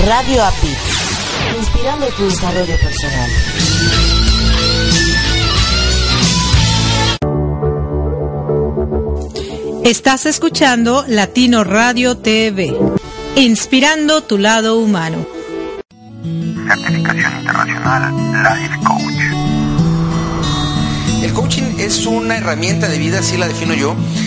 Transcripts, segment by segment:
Radio API, inspirando tu desarrollo personal. Estás escuchando Latino Radio TV, inspirando tu lado humano. Certificación internacional Life Coach. El coaching es una herramienta de vida, así la defino yo,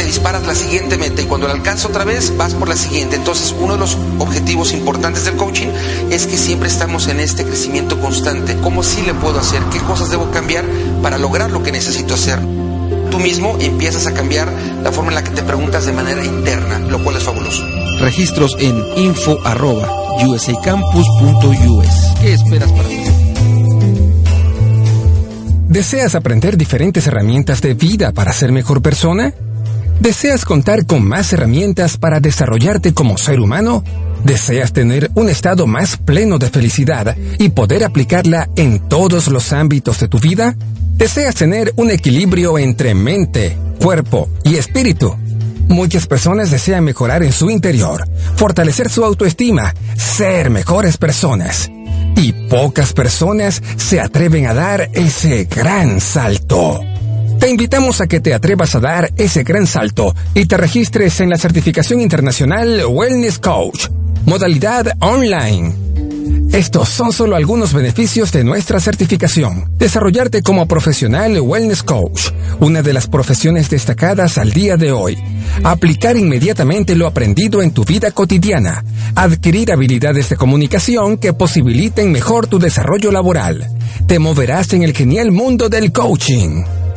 te disparas la siguiente meta y cuando la alcanzas otra vez vas por la siguiente. Entonces, uno de los objetivos importantes del coaching es que siempre estamos en este crecimiento constante. ¿Cómo sí le puedo hacer? ¿Qué cosas debo cambiar para lograr lo que necesito hacer? tú mismo empiezas a cambiar la forma en la que te preguntas de manera interna, lo cual es fabuloso. Registros en info.usacampus.us. ¿Qué esperas para ti? ¿Deseas aprender diferentes herramientas de vida para ser mejor persona? ¿Deseas contar con más herramientas para desarrollarte como ser humano? ¿Deseas tener un estado más pleno de felicidad y poder aplicarla en todos los ámbitos de tu vida? ¿Deseas tener un equilibrio entre mente, cuerpo y espíritu? Muchas personas desean mejorar en su interior, fortalecer su autoestima, ser mejores personas. Y pocas personas se atreven a dar ese gran salto. Te invitamos a que te atrevas a dar ese gran salto y te registres en la certificación internacional Wellness Coach, modalidad online estos son solo algunos beneficios de nuestra certificación. Desarrollarte como profesional wellness coach, una de las profesiones destacadas al día de hoy. Aplicar inmediatamente lo aprendido en tu vida cotidiana. Adquirir habilidades de comunicación que posibiliten mejor tu desarrollo laboral. Te moverás en el genial mundo del coaching.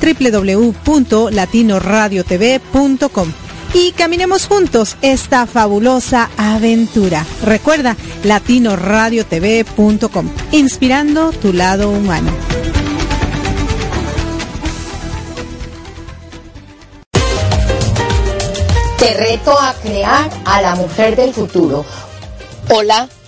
www.latinoradiotv.com. y caminemos juntos esta fabulosa aventura. Recuerda, latinoradiotv.com, inspirando tu lado humano. Te reto a crear a la mujer del futuro. Hola,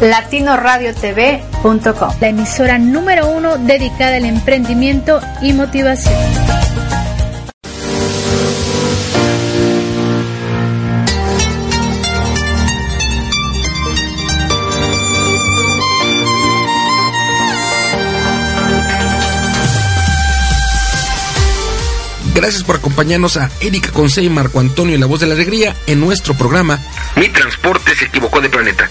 latinoradiotv.com, la emisora número uno dedicada al emprendimiento y motivación. Gracias por acompañarnos a Erika Conce y Marco Antonio y la voz de la alegría en nuestro programa Mi transporte se equivocó de planeta.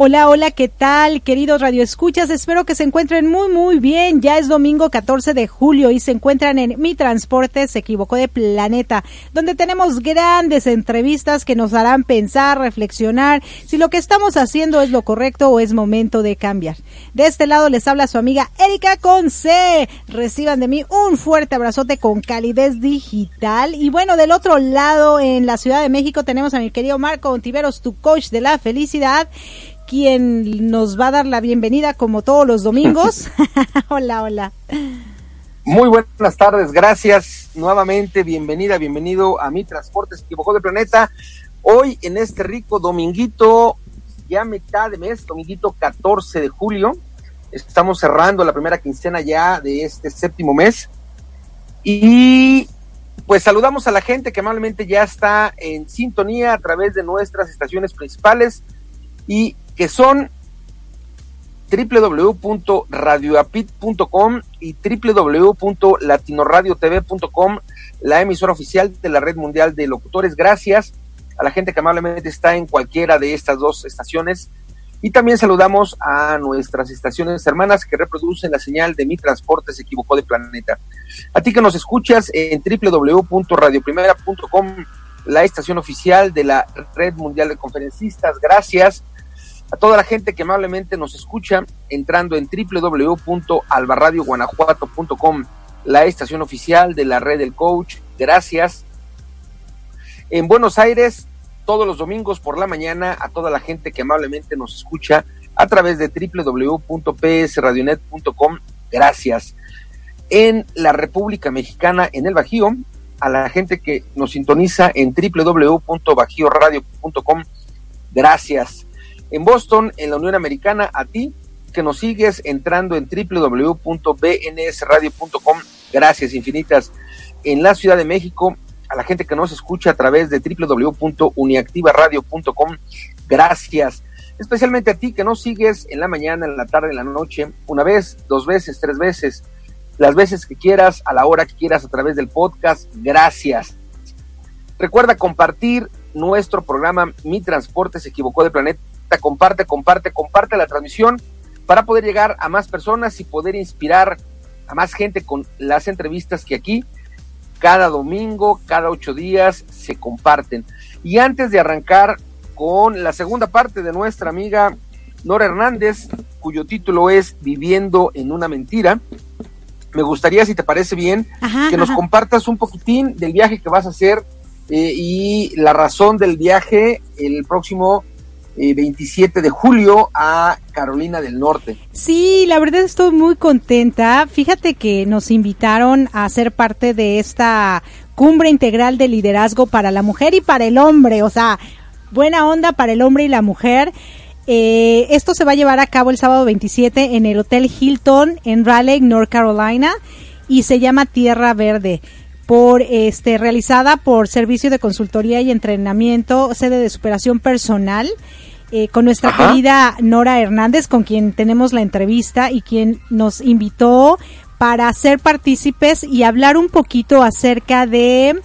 Hola, hola, ¿qué tal, queridos radioescuchas? Espero que se encuentren muy, muy bien. Ya es domingo 14 de julio y se encuentran en Mi Transporte se equivocó de planeta, donde tenemos grandes entrevistas que nos harán pensar, reflexionar si lo que estamos haciendo es lo correcto o es momento de cambiar. De este lado les habla su amiga Erika Conce. Reciban de mí un fuerte abrazote con calidez digital. Y bueno, del otro lado, en la Ciudad de México, tenemos a mi querido Marco Ontiveros, tu coach de la felicidad quien nos va a dar la bienvenida como todos los domingos. hola, hola. Muy buenas tardes, gracias nuevamente, bienvenida, bienvenido a mi transporte se equivocó de planeta. Hoy en este rico dominguito, ya mitad de mes, dominguito 14 de julio, estamos cerrando la primera quincena ya de este séptimo mes y pues saludamos a la gente que amablemente ya está en sintonía a través de nuestras estaciones principales y que son www.radioapit.com y www.latinoradiotv.com, la emisora oficial de la Red Mundial de Locutores. Gracias a la gente que amablemente está en cualquiera de estas dos estaciones. Y también saludamos a nuestras estaciones hermanas que reproducen la señal de Mi Transporte se equivocó de planeta. A ti que nos escuchas en www.radioprimera.com, la estación oficial de la Red Mundial de Conferencistas. Gracias a toda la gente que amablemente nos escucha entrando en www.albarradioguanajuato.com, la estación oficial de la red del coach. Gracias. En Buenos Aires, todos los domingos por la mañana, a toda la gente que amablemente nos escucha a través de www.psradionet.com. Gracias. En la República Mexicana, en el Bajío, a la gente que nos sintoniza en www.bajioradio.com. Gracias en Boston, en la Unión Americana, a ti que nos sigues entrando en www.bnsradio.com. Gracias infinitas. En la Ciudad de México, a la gente que nos escucha a través de www.uniactivaradio.com. Gracias. Especialmente a ti que nos sigues en la mañana, en la tarde, en la noche, una vez, dos veces, tres veces. las veces que quieras, a la hora que quieras, a través del podcast. Gracias. Recuerda compartir nuestro programa Mi Transporte se equivocó de planeta. Comparte, comparte, comparte la transmisión para poder llegar a más personas y poder inspirar a más gente con las entrevistas que aquí cada domingo, cada ocho días se comparten. Y antes de arrancar con la segunda parte de nuestra amiga Nora Hernández, cuyo título es Viviendo en una mentira, me gustaría, si te parece bien, que nos compartas un poquitín del viaje que vas a hacer eh, y la razón del viaje el próximo 27 eh, de julio a Carolina del Norte. Sí, la verdad estoy muy contenta. Fíjate que nos invitaron a ser parte de esta cumbre integral de liderazgo para la mujer y para el hombre, o sea, buena onda para el hombre y la mujer. Eh, esto se va a llevar a cabo el sábado 27 en el Hotel Hilton en Raleigh, North Carolina, y se llama Tierra Verde por este realizada por Servicio de Consultoría y Entrenamiento, sede de superación personal. Eh, con nuestra querida Nora Hernández, con quien tenemos la entrevista y quien nos invitó para ser partícipes y hablar un poquito acerca de,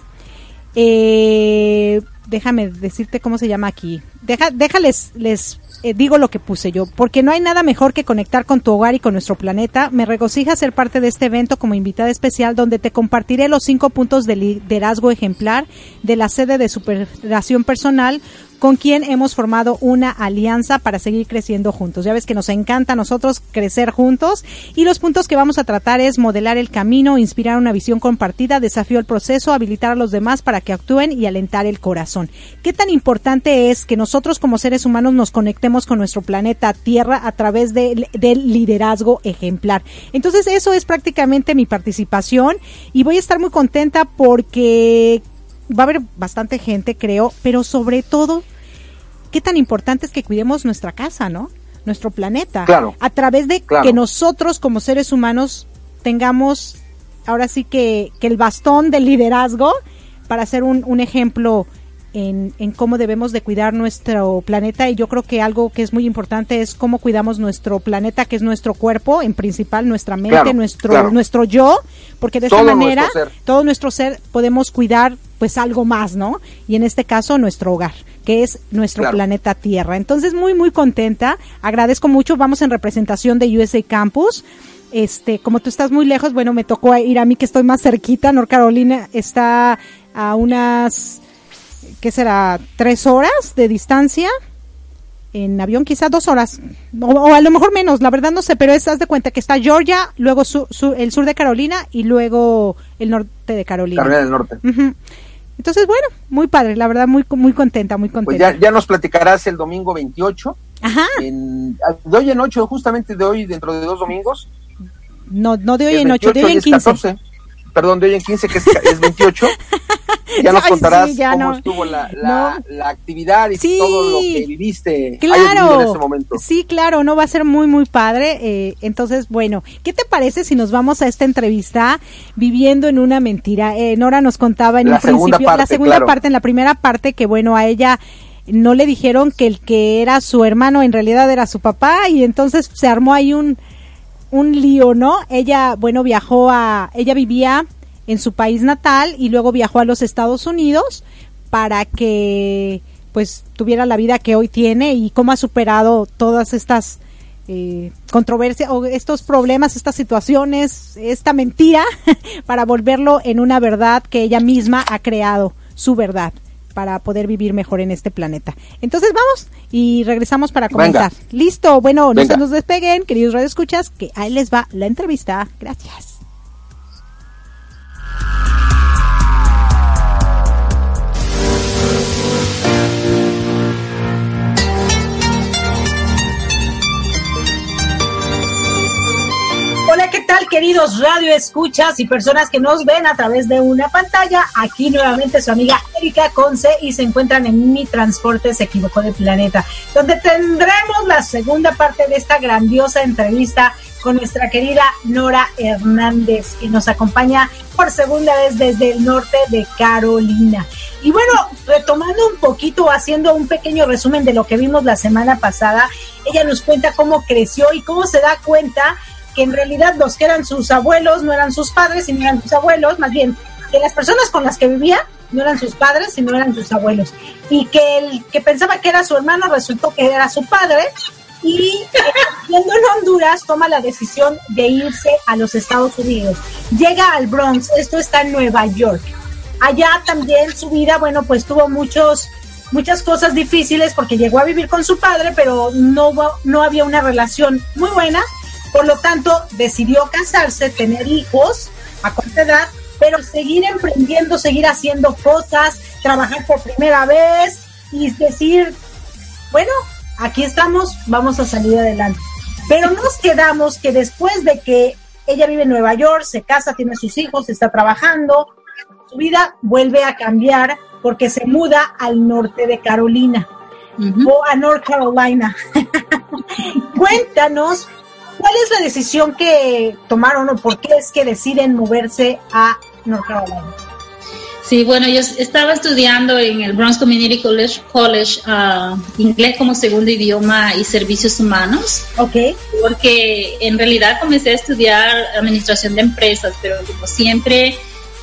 eh, déjame decirte cómo se llama aquí, Deja, déjales, les eh, digo lo que puse yo, porque no hay nada mejor que conectar con tu hogar y con nuestro planeta. Me regocija ser parte de este evento como invitada especial donde te compartiré los cinco puntos de liderazgo ejemplar de la sede de superación personal con quien hemos formado una alianza para seguir creciendo juntos. Ya ves que nos encanta a nosotros crecer juntos y los puntos que vamos a tratar es modelar el camino, inspirar una visión compartida, desafío el proceso, habilitar a los demás para que actúen y alentar el corazón. ¿Qué tan importante es que nosotros como seres humanos nos conectemos con nuestro planeta Tierra a través del liderazgo ejemplar? Entonces eso es prácticamente mi participación y voy a estar muy contenta porque va a haber bastante gente, creo, pero sobre todo qué tan importante es que cuidemos nuestra casa, ¿no? Nuestro planeta. Claro. A través de que nosotros como seres humanos tengamos ahora sí que, que el bastón del liderazgo para ser un, un ejemplo en, en, cómo debemos de cuidar nuestro planeta y yo creo que algo que es muy importante es cómo cuidamos nuestro planeta que es nuestro cuerpo en principal nuestra mente nuestro nuestro yo porque de esta manera todo nuestro ser podemos cuidar pues algo más no y en este caso nuestro hogar que es nuestro planeta Tierra. Entonces, muy, muy contenta. Agradezco mucho. Vamos en representación de USA Campus. Este, como tú estás muy lejos, bueno, me tocó ir a mí que estoy más cerquita. North Carolina está a unas, ¿qué será? Tres horas de distancia. En avión quizá dos horas, o, a lo mejor menos, la verdad no sé, pero es, haz de cuenta que está Georgia, luego el sur de Carolina y luego el norte de Carolina. Carolina del Norte. Entonces, bueno, muy padre, la verdad, muy muy contenta, muy pues contenta. Pues ya, nos platicarás el domingo 28. Ajá. En, de hoy en 8, justamente de hoy, dentro de dos domingos. No, no de hoy en 8, de hoy en 15 perdón, de hoy en 15, que es, es 28. ya nos contarás cómo estuvo la, la, actividad y todo lo que viviste claro, en ese momento. Sí, claro, no va a ser muy, muy padre. Eh, entonces, bueno, ¿qué te parece si nos vamos a esta entrevista viviendo en una mentira? Eh, Nora nos contaba en la un principio, parte, la segunda parte, en la primera parte, que bueno, a ella no le dijeron que el que era su hermano en realidad era su papá y entonces se armó ahí un un lío, ¿no? Ella, bueno, viajó a, ella vivía en su país natal y luego viajó a los Estados Unidos para que pues tuviera la vida que hoy tiene y cómo ha superado todas estas eh, controversias o estos problemas, estas situaciones, esta mentira para volverlo en una verdad que ella misma ha creado, su verdad para poder vivir mejor en este planeta. Entonces vamos y regresamos para comenzar. Listo, bueno, no se nos despeguen, queridos radioescuchas, que ahí les va la entrevista. Gracias. ¿Qué tal queridos radio escuchas y personas que nos ven a través de una pantalla? Aquí nuevamente su amiga Erika Conce y se encuentran en Mi Transporte se equivocó de planeta, donde tendremos la segunda parte de esta grandiosa entrevista con nuestra querida Nora Hernández, que nos acompaña por segunda vez desde el norte de Carolina. Y bueno, retomando un poquito, haciendo un pequeño resumen de lo que vimos la semana pasada, ella nos cuenta cómo creció y cómo se da cuenta que en realidad los que eran sus abuelos no eran sus padres, sino eran sus abuelos, más bien que las personas con las que vivía no eran sus padres, sino eran sus abuelos. Y que el que pensaba que era su hermano resultó que era su padre. Y yendo en Honduras toma la decisión de irse a los Estados Unidos. Llega al Bronx, esto está en Nueva York. Allá también su vida, bueno, pues tuvo muchos muchas cosas difíciles porque llegó a vivir con su padre, pero no, no había una relación muy buena. Por lo tanto, decidió casarse, tener hijos a corta edad pero seguir emprendiendo, seguir haciendo cosas, trabajar por primera vez y decir, bueno, aquí estamos, vamos a salir adelante. Pero nos quedamos que después de que ella vive en Nueva York, se casa, tiene sus hijos, está trabajando, su vida vuelve a cambiar porque se muda al norte de Carolina o a North Carolina. Cuéntanos ¿Cuál es la decisión que tomaron o por qué es que deciden moverse a North Carolina? Sí, bueno, yo estaba estudiando en el Bronx Community College, College uh, inglés como segundo idioma y servicios humanos. Ok. Porque en realidad comencé a estudiar administración de empresas, pero como siempre,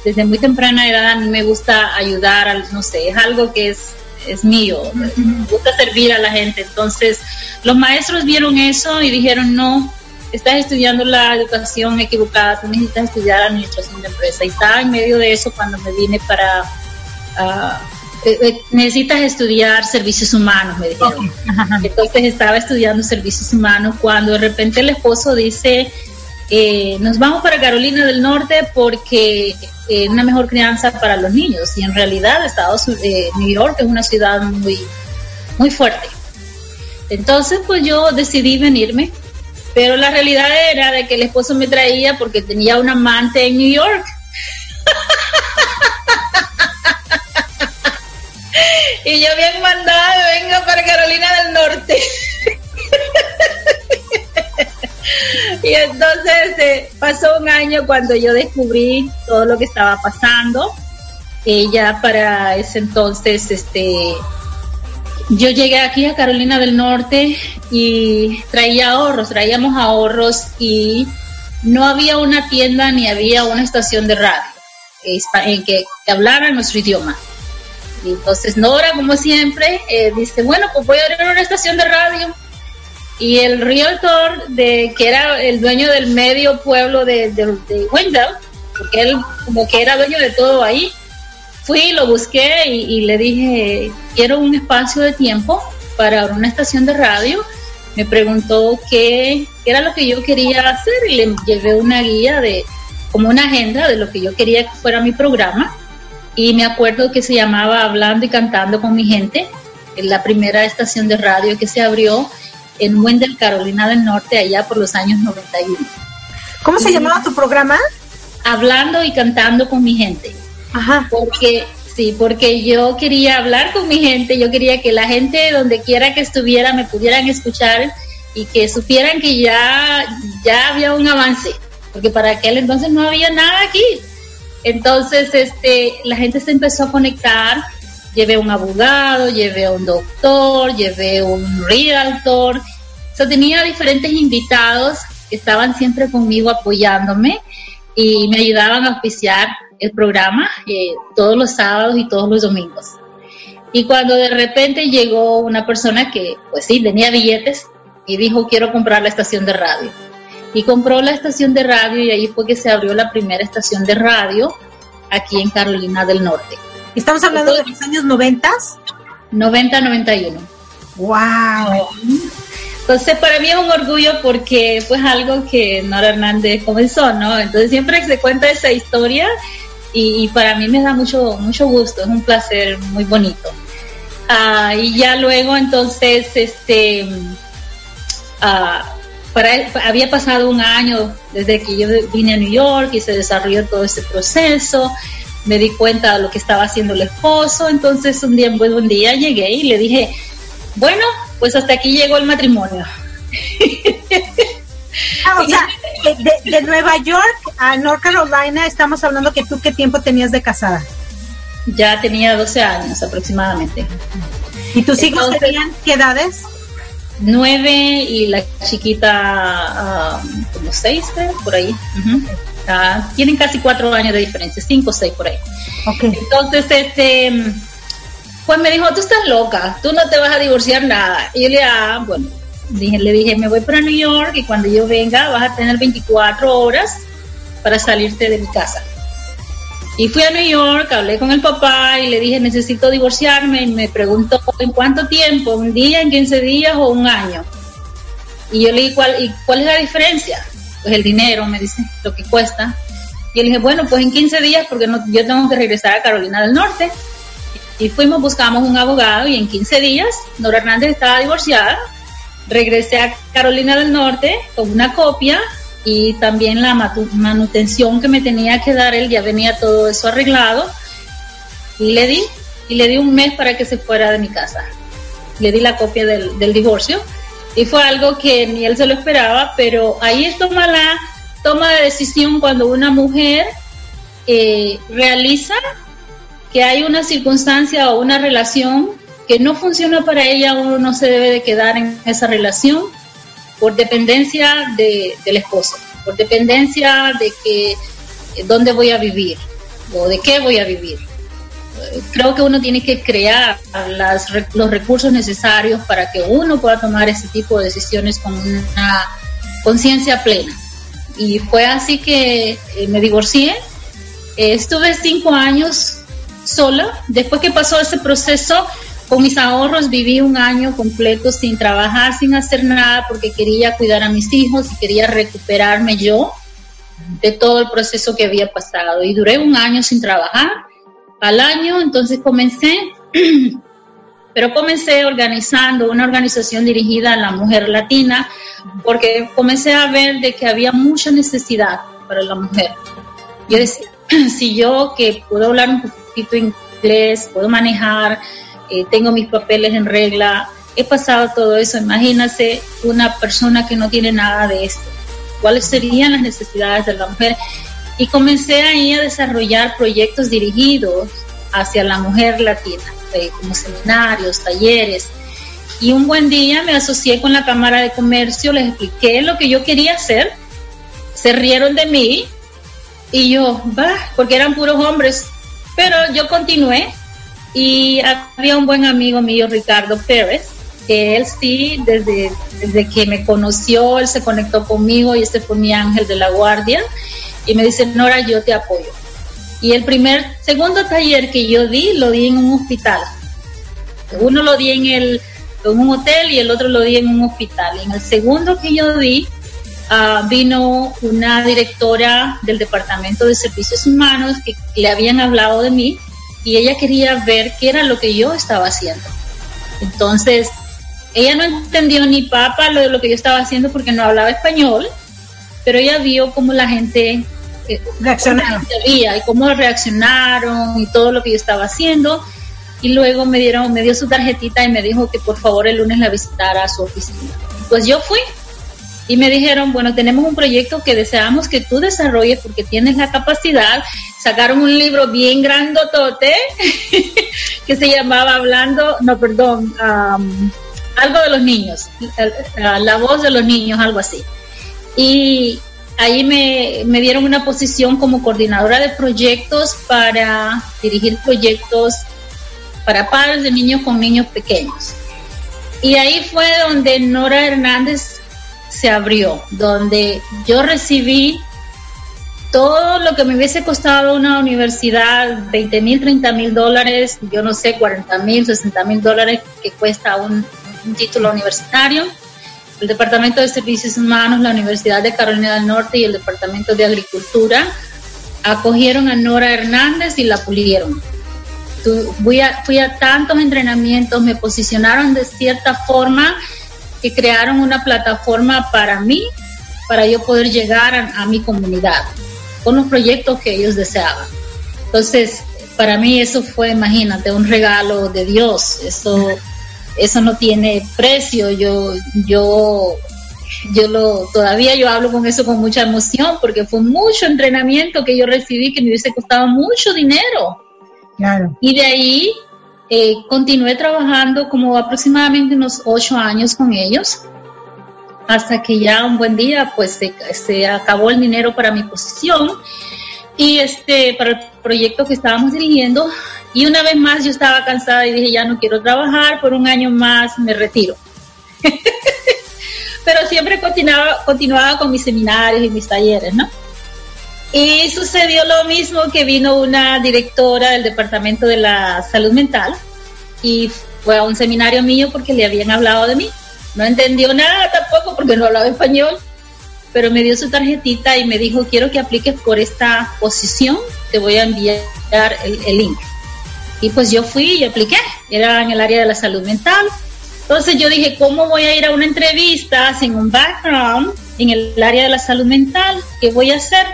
desde muy temprana edad a mí me gusta ayudar, al, no sé, es algo que es, es mío, me gusta servir a la gente. Entonces, los maestros vieron eso y dijeron, no, estás estudiando la educación equivocada, tú necesitas estudiar administración de empresa. Y estaba en medio de eso cuando me vine para... Eh, eh, necesitas estudiar servicios humanos, me dijeron. Entonces estaba estudiando servicios humanos cuando de repente el esposo dice, eh, nos vamos para Carolina del Norte porque es una mejor crianza para los niños. Y en realidad Estados New York es una ciudad muy, muy fuerte. Entonces pues yo decidí venirme pero la realidad era de que el esposo me traía porque tenía un amante en New York. y yo bien mandado, venga para Carolina del Norte. y entonces este, pasó un año cuando yo descubrí todo lo que estaba pasando. Ella para ese entonces, este, yo llegué aquí a Carolina del Norte y traía ahorros, traíamos ahorros y no había una tienda ni había una estación de radio en que, hablara nuestro idioma. Entonces Nora, como siempre, eh, dice, bueno, pues voy a abrir una estación de radio. Y el realtor, de, que era el dueño del medio pueblo de, de, de Wendell, porque él como que era dueño de todo ahí, fui, lo busqué y, le dije, quiero un espacio de tiempo para una estación de radio. Me preguntó qué, era lo que yo quería hacer y le llevé una guía de, como una agenda de lo que yo quería que fuera mi programa. Y me acuerdo que se llamaba Hablando y Cantando con mi gente, en la primera estación de radio que se abrió en Wendell, Carolina del Norte, allá por los años 91. ¿Cómo se llamaba tu programa? Hablando y Cantando con mi gente. Ajá. Porque, sí, porque yo quería hablar con mi gente, yo quería que la gente donde quiera que estuviera me pudieran escuchar y que supieran que ya, ya había un avance, porque para aquel entonces no había nada aquí. Entonces, este, la gente se empezó a conectar, llevé un abogado, llevé un doctor, llevé un realtor, o sea, tenía diferentes invitados que estaban siempre conmigo apoyándome y me ayudaban a auspiciar el programa eh, todos los sábados y todos los domingos. Y cuando de repente llegó una persona que, pues sí, tenía billetes y dijo, quiero comprar la estación de radio. Y compró la estación de radio y ahí fue que se abrió la primera estación de radio aquí en Carolina del Norte. ¿Estamos hablando de los años 90? 90-91. ¡Wow! Entonces, para mí es un orgullo porque fue algo que Nora Hernández comenzó, ¿no? Entonces, siempre que se cuenta esa historia, y, para mí me da mucho, mucho gusto, es un placer muy bonito. Ah, y ya luego entonces, este, ah, para, había pasado un año desde que yo vine a New York y se desarrolló todo este proceso, me di cuenta de lo que estaba haciendo el esposo, entonces un día, un buen día llegué y le dije, bueno, pues hasta aquí llegó el matrimonio. Ah, o sea, de, Nueva York a North Carolina estamos hablando que tú qué tiempo tenías de casada. Ya tenía 12 años aproximadamente. ¿Y tus hijos tenían qué edades? nueve y la chiquita ah, como seis, por ahí. Ah, tienen casi cuatro años de diferencia, cinco o seis por ahí. Entonces, este, pues me dijo, tú estás loca, tú no te vas a divorciar nada. Y yo le dije, ah, bueno, dije, le dije, me voy para New York y cuando yo venga vas a tener 24 horas para salirte de mi casa. Y fui a New York, hablé con el papá y le dije, necesito divorciarme. Y me preguntó, ¿en cuánto tiempo? ¿Un día, en 15 días o un año? Y yo le dije, ¿cuál, y cuál es la diferencia? Pues el dinero, me dice, lo que cuesta. Y le dije, bueno, pues en 15 días, porque no, yo tengo que regresar a Carolina del Norte. Y fuimos, buscamos un abogado y en 15 días Nora Hernández estaba divorciada. Regresé a Carolina del Norte con una copia y también la manutención que me tenía que dar él, ya venía todo eso arreglado. Y le di, y le di un mes para que se fuera de mi casa. Le di la copia del, divorcio y fue algo que ni él se lo esperaba, pero ahí es toma la toma de decisión cuando una mujer eh, realiza que hay una circunstancia o una relación que no funciona para ella, uno no se debe de quedar en esa relación por dependencia de, del esposo, por dependencia de que eh, dónde voy a vivir o de qué voy a vivir. Creo que uno tiene que crear los recursos necesarios para que uno pueda tomar ese tipo de decisiones con una conciencia plena. Y fue así que eh, me divorcié. estuve cinco años sola. Después que pasó ese proceso, con mis ahorros viví un año completo sin trabajar, sin hacer nada, porque quería cuidar a mis hijos y quería recuperarme yo de todo el proceso que había pasado. Y duré un año sin trabajar. Al año, entonces comencé, pero comencé organizando una organización dirigida a la mujer latina, porque comencé a ver de que había mucha necesidad para la mujer. Yo decía, si yo que puedo hablar un poquito inglés, puedo manejar, eh, tengo mis papeles en regla, he pasado todo eso. Imagínate una persona que no tiene nada de esto. ¿Cuáles serían las necesidades de la mujer? Y comencé ahí a desarrollar proyectos dirigidos hacia la mujer latina, eh, como seminarios, talleres. Y un buen día me asocié con la Cámara de Comercio, les expliqué lo que yo quería hacer, se rieron de mí y yo, va, porque eran puros hombres. Pero yo continué y había un buen amigo mío, Ricardo Pérez, que él sí, desde, desde que me conoció, él se conectó conmigo y este fue mi ángel de la guardia. Y me dice, Nora, yo te apoyo. Y el primer, segundo taller que yo di, lo di en un hospital. Uno lo di en, el, en un hotel y el otro lo di en un hospital. Y en el segundo que yo di, uh, vino una directora del Departamento de Servicios Humanos que le habían hablado de mí y ella quería ver qué era lo que yo estaba haciendo. Entonces, ella no entendió ni papa lo de lo que yo estaba haciendo porque no hablaba español, pero ella vio cómo la gente eh, reaccionaron y cómo reaccionaron y todo lo que yo estaba haciendo y luego me dieron me dio su tarjetita y me dijo que por favor el lunes la visitara a su oficina. Pues yo fui y me dijeron, bueno, tenemos un proyecto que deseamos que tú desarrolles porque tienes la capacidad. Sacaron un libro bien grandotote que se llamaba Hablando, no, perdón, algo de los niños, la, voz de los niños, algo así. Y ahí me, me dieron una posición como coordinadora de proyectos para dirigir proyectos para padres de niños con niños pequeños. Y ahí fue donde Nora Hernández se abrió, donde yo recibí todo lo que me hubiese costado una universidad, 20 mil, 30 mil dólares, yo no sé, 40 mil, 60 mil dólares que cuesta un, título universitario. El Departamento de Servicios Humanos, la Universidad de Carolina del Norte y el Departamento de Agricultura acogieron a Nora Hernández y la pulieron. fui, a, fui a tantos entrenamientos, me posicionaron de cierta forma que crearon una plataforma para mí, para yo poder llegar a, mi comunidad con los proyectos que ellos deseaban. Entonces, para mí eso fue, imagínate, un regalo de Dios. Eso, eso no tiene precio. Yo, yo, yo lo, todavía yo hablo con eso con mucha emoción porque fue mucho entrenamiento que yo recibí que me hubiese costado mucho dinero. Claro. Y de ahí eh, continué trabajando como aproximadamente unos ocho años con ellos, hasta que ya un buen día pues se, se acabó el dinero para mi posición y este para el proyecto que estábamos dirigiendo. Y una vez más yo estaba cansada y dije ya no quiero trabajar por un año más me retiro. Pero siempre continuaba continuaba con mis seminarios y mis talleres no y sucedió lo mismo que vino una directora del departamento de la salud mental y fue a un seminario mío porque le habían hablado de mí no entendió nada tampoco porque no hablaba español pero me dio su tarjetita y me dijo, quiero que apliques por esta posición, te voy a enviar el, link. Y pues yo fui y apliqué, era en el área de la salud mental. Entonces yo dije, ¿cómo voy a ir a una entrevista sin un background en el área de la salud mental? ¿Qué voy a hacer?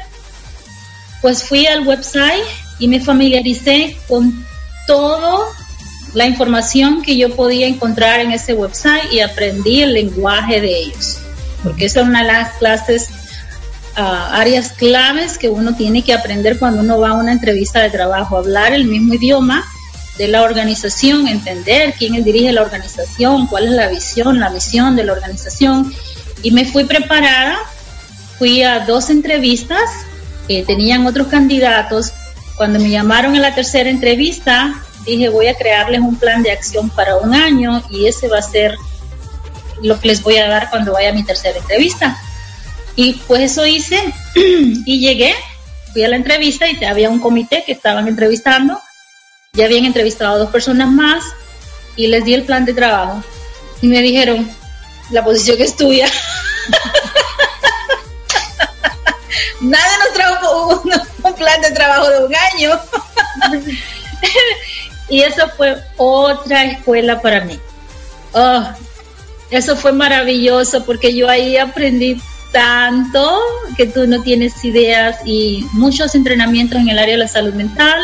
Pues fui al website y me familiaricé con toda la información que yo podía encontrar en ese website y aprendí el lenguaje de ellos porque esa es una de las clases, ah, áreas claves que uno tiene que aprender cuando uno va a una entrevista de trabajo, hablar el mismo idioma de la organización, entender quién dirige la organización, cuál es la visión, la misión de la organización. Y me fui preparada, fui a dos entrevistas, que tenían otros candidatos. Cuando me llamaron en la tercera entrevista, dije voy a crearles un plan de acción para un año y ese va a ser lo que les voy a dar cuando vaya a mi tercera entrevista. Y pues eso hice y llegué, fui a la entrevista y había un comité que estaban entrevistando, ya habían entrevistado a dos personas más y les di el plan de trabajo. Y me dijeron, la posición es tuya. Nadie nos trajo un, plan de trabajo de un año. y eso fue otra escuela para mí. Oh, eso fue maravilloso porque yo ahí aprendí tanto que tú no tienes ideas y muchos entrenamientos en el área de la salud mental,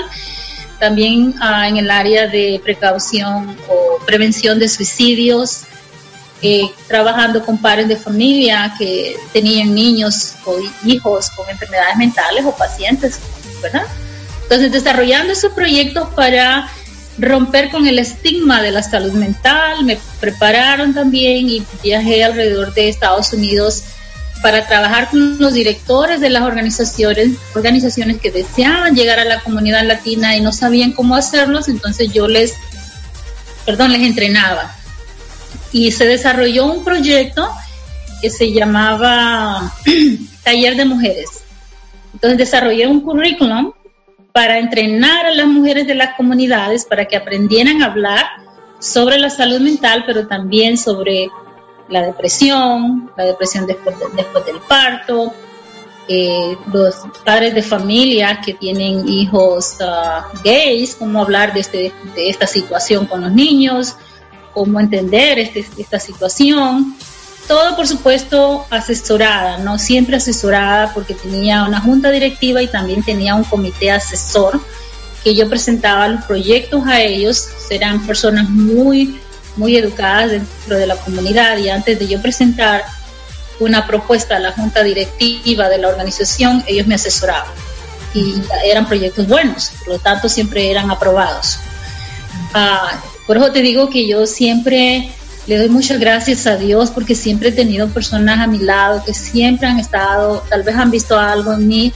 también ah, en el área de precaución o prevención de suicidios, eh, trabajando con padres de familia que tenían niños o hijos con enfermedades mentales o pacientes, ¿verdad? Entonces, desarrollando esos proyectos para romper con el estigma de la salud mental, me prepararon también y viajé alrededor de Estados Unidos para trabajar con los directores de las organizaciones, organizaciones que deseaban llegar a la comunidad latina y no sabían cómo hacerlos, entonces yo les, perdón, les entrenaba. Y se desarrolló un proyecto que se llamaba Taller de Mujeres. Entonces desarrollé un currículum para entrenar a las mujeres de las comunidades para que aprendieran a hablar sobre la salud mental, pero también sobre la depresión, la depresión después, del parto, eh, los padres de familia que tienen hijos uh, gays, cómo hablar de, este, de esta situación con los niños, cómo entender este, esta situación, todo, por supuesto, asesorada, ¿no? Siempre asesorada porque tenía una junta directiva y también tenía un comité asesor que yo presentaba los proyectos a ellos. Serán personas muy, muy educadas dentro de la comunidad y antes de yo presentar una propuesta a la junta directiva de la organización, ellos me asesoraban y eran proyectos buenos, por lo tanto siempre eran aprobados. Ah, por eso te digo que yo siempre le doy muchas gracias a Dios porque siempre he tenido personas a mi lado que siempre han estado, tal vez han visto algo en mí,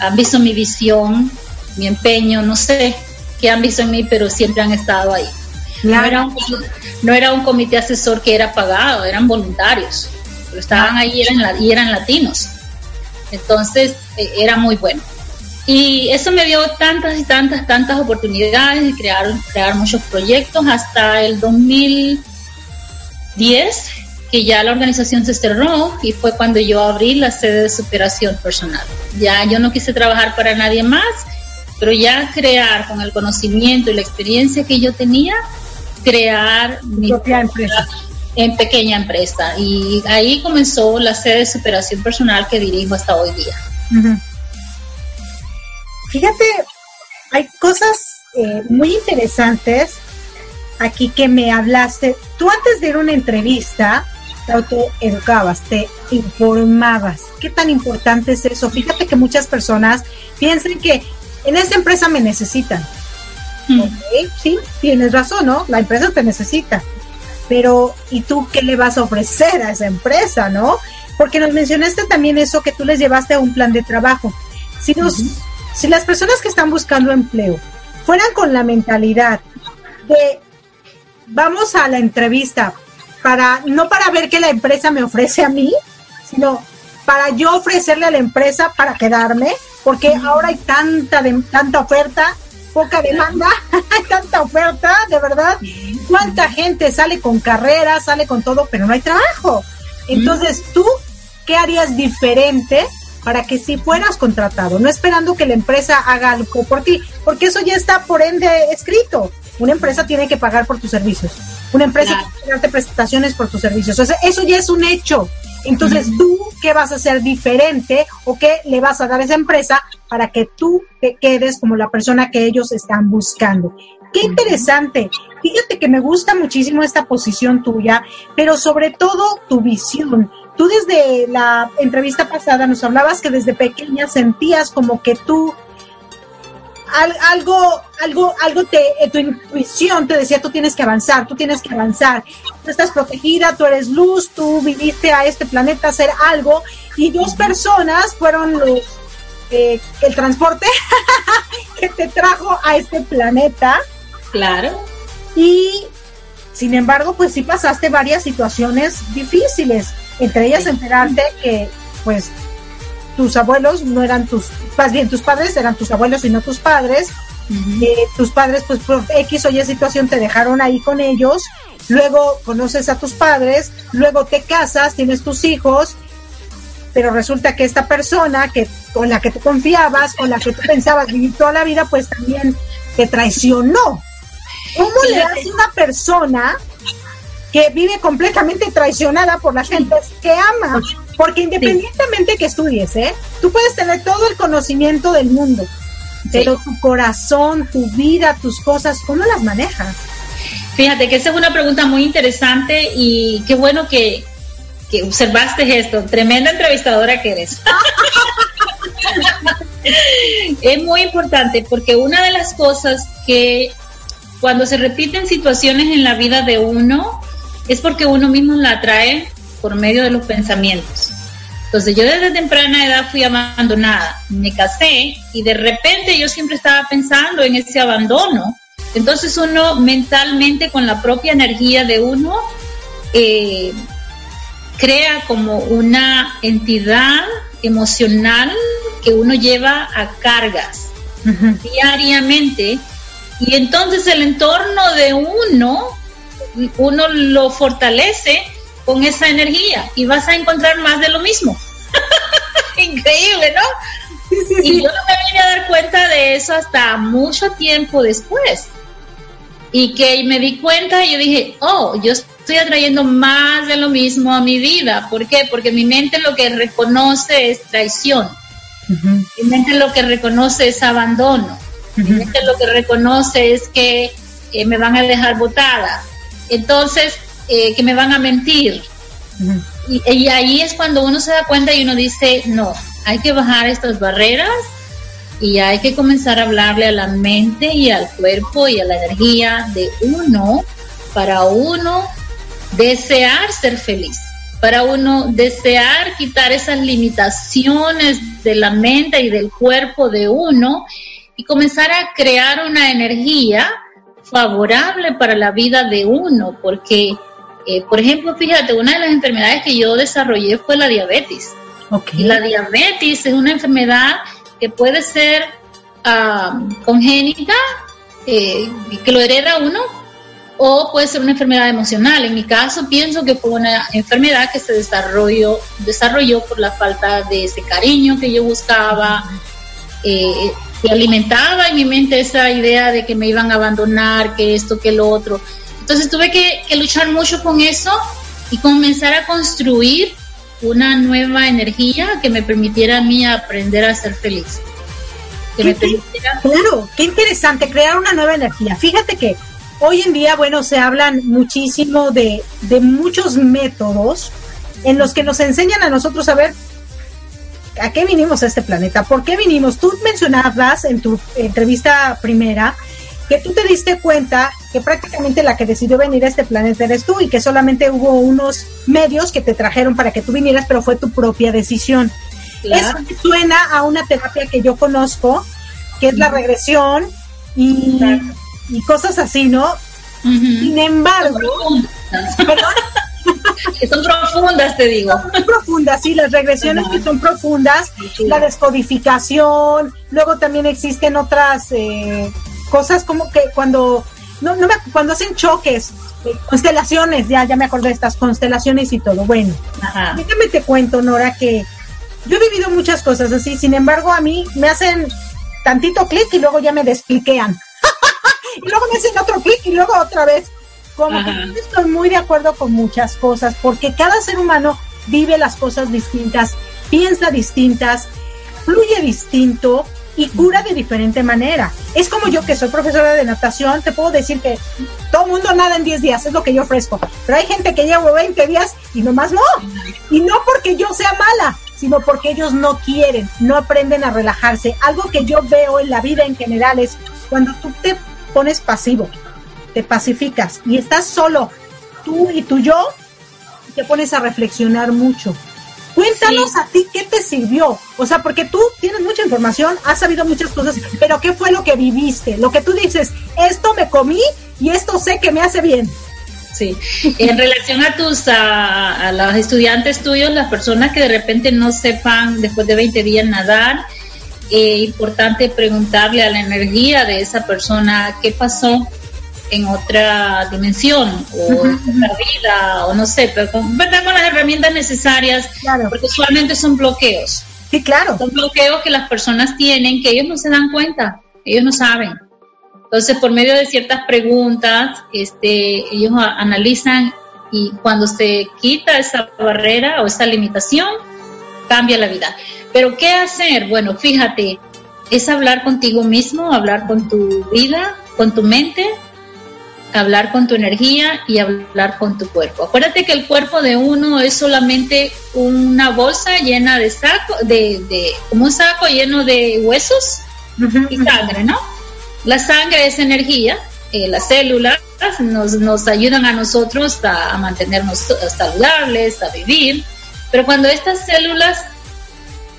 han visto mi visión, mi empeño, no sé qué han visto en mí, pero siempre han estado ahí. No era, un, no era un comité asesor que era pagado, eran voluntarios, pero estaban ahí eran, y eran latinos. Entonces eh, era muy bueno. Y eso me dio tantas y tantas, tantas oportunidades de crear, crear muchos proyectos hasta el 2000. 10, que ya la organización se cerró y fue cuando yo abrí la sede de superación personal. Ya yo no quise trabajar para nadie más, pero ya crear con el conocimiento y la experiencia que yo tenía, crear mi propia empresa en pequeña empresa. Y ahí comenzó la sede de superación personal que dirijo hasta hoy día. Fíjate, hay cosas eh, muy interesantes aquí que me hablaste, tú antes de ir a una entrevista, te autoeducabas, te informabas. ¿Qué tan importante es eso? Fíjate que muchas personas piensan que en esta empresa me necesitan. sí, tienes razón, ¿no? La empresa te necesita. Pero, ¿y tú qué le vas a ofrecer a esa empresa, no? Porque nos mencionaste también eso que tú les llevaste a un plan de trabajo. Si, nos, si las personas que están buscando empleo fueran con la mentalidad de vamos a la entrevista para no para ver qué la empresa me ofrece a mí, sino para yo ofrecerle a la empresa para quedarme, porque ahora hay tanta de, tanta oferta, poca demanda, hay tanta oferta, de verdad. ¿Cuánta gente sale con carrera, sale con todo, pero no hay trabajo? Entonces, tú, ¿qué harías diferente para que si fueras contratado? No esperando que la empresa haga algo por ti, porque eso ya está por ende escrito. Una empresa tiene que pagar por tus servicios. Una empresa tiene que darte prestaciones por tus servicios. O sea, eso ya es un hecho. Entonces, ¿tú qué vas a hacer diferente o qué le vas a dar a esa empresa para que tú te quedes como la persona que ellos están buscando? Qué interesante. Fíjate que me gusta muchísimo esta posición tuya, pero sobre todo tu visión. Tú desde la entrevista pasada nos hablabas que desde pequeña sentías como que tú algo, algo, algo te, eh, tu intuición te decía, tú tienes que avanzar, tú tienes que avanzar, tú estás protegida, tú eres luz, tú viniste a este planeta a hacer algo, y dos personas fueron los, eh, el transporte que te trajo a este planeta. Claro. Y sin embargo, pues sí pasaste varias situaciones difíciles, entre ellas enterarte que, pues, tus abuelos no eran tus, más bien tus padres eran tus abuelos y no tus padres. Eh, tus padres, pues por X o Y situación te dejaron ahí con ellos. Luego conoces a tus padres, luego te casas, tienes tus hijos, pero resulta que esta persona que con la que tú confiabas, con la que tú pensabas vivir toda la vida, pues también te traicionó. ¿Cómo le hace una persona que vive completamente traicionada por la gente que ama? Porque independientemente que estudies, ¿eh? Tú puedes tener todo el conocimiento del mundo, pero tu corazón, tu vida, tus cosas, ¿cómo las manejas? Fíjate que esa es una pregunta muy interesante y qué bueno que, que observaste esto. Tremenda entrevistadora que eres. es muy importante porque una de las cosas que cuando se repiten situaciones en la vida de uno es porque uno mismo la atrae por medio de los pensamientos. Entonces yo desde temprana edad fui abandonada, me casé y de repente yo siempre estaba pensando en ese abandono. Entonces uno mentalmente con la propia energía de uno eh, crea como una entidad emocional que uno lleva a cargas diariamente y entonces el entorno de uno, uno lo fortalece con esa energía y vas a encontrar más de lo mismo. Increíble, ¿no? Y yo no me vine a dar cuenta de eso hasta mucho tiempo después. Y que me di cuenta y yo dije, oh, yo estoy atrayendo más de lo mismo a mi vida. ¿Por qué? Porque mi mente lo que reconoce es traición. Mi mente lo que reconoce es abandono. Mi mente lo que reconoce es que eh, me van a dejar botada. Entonces, eh, que me van a mentir. y, ahí es cuando uno se da cuenta y uno dice, no, hay que bajar estas barreras y hay que comenzar a hablarle a la mente y al cuerpo y a la energía de uno para uno desear ser feliz, para uno desear quitar esas limitaciones de la mente y del cuerpo de uno y comenzar a crear una energía favorable para la vida de uno, porque eh, por ejemplo, fíjate, una de las enfermedades que yo desarrollé fue la diabetes. Okay. La diabetes es una enfermedad que puede ser ah, congénita, eh, que lo hereda uno, o puede ser una enfermedad emocional. En mi caso, pienso que fue una enfermedad que se desarrolló, desarrolló por la falta de ese cariño que yo buscaba. Eh, que alimentaba en mi mente esa idea de que me iban a abandonar, que esto, que lo otro. Entonces tuve que, luchar mucho con eso y comenzar a construir una nueva energía que me permitiera a mí aprender a ser feliz. Claro, qué interesante, crear una nueva energía. Fíjate que hoy en día, bueno, se hablan muchísimo de, de muchos métodos en los que nos enseñan a nosotros a ver a qué vinimos a este planeta, por qué vinimos. Tú mencionabas en tu entrevista primera que tú te diste cuenta que prácticamente la que decidió venir a este planeta eres tú y que solamente hubo unos medios que te trajeron para que tú vinieras, pero fue tu propia decisión. Eso suena a una terapia que yo conozco, que es la regresión y, y cosas así, ¿no? Sin embargo, que son profundas, te digo. Son profundas, sí, las regresiones que son profundas, la descodificación, luego también existen otras eh, cosas como que cuando no, no me, cuando hacen choques, eh, constelaciones, ya, ya me acordé de estas constelaciones y todo. Bueno, déjame te cuento, Nora, que yo he vivido muchas cosas así, sin embargo, a mí me hacen tantito clic y luego ya me despliquean. y luego me hacen otro clic y luego otra vez. Como que estoy muy de acuerdo con muchas cosas, porque cada ser humano vive las cosas distintas, piensa distintas, fluye distinto y cura de diferente manera. Es como yo que soy profesora de natación, te puedo decir que todo mundo nada en 10 días, es lo que yo ofrezco. Pero hay gente que lleva 20 días y nomás no. Y no porque yo sea mala, sino porque ellos no quieren, no aprenden a relajarse. Algo que yo veo en la vida en general es cuando tú te pones pasivo, te pacificas y estás solo, tú y tu yo, te pones a reflexionar mucho. Cuéntanos a ti qué te sirvió. O sea, porque tú tienes mucha información, has sabido muchas cosas, pero ¿qué fue lo que viviste? Lo que tú dices, esto me comí y esto sé que me hace bien. Sí, en relación a tus, a, a los estudiantes tuyos, las personas que de repente no sepan después de 20 días nadar, es importante preguntarle a la energía de esa persona qué pasó en otra dimensión o en otra vida o no sé, pero con, ¿verdad? con las herramientas necesarias, porque usualmente son bloqueos. Sí, claro. Son bloqueos que las personas tienen que ellos no se dan cuenta, ellos no saben. Entonces, por medio de ciertas preguntas, este, ellos analizan y cuando se quita esa barrera o esa limitación, cambia la vida. Pero ¿qué hacer? Bueno, fíjate, es hablar contigo mismo, hablar con tu vida, con tu mente, hablar con tu energía y hablar con tu cuerpo. Acuérdate que el cuerpo de uno es solamente una bolsa llena de saco, de, de como un saco lleno de huesos y sangre, ¿no? La sangre es energía, eh, las células nos, nos ayudan a nosotros a, a mantenernos saludables, a vivir, pero cuando estas células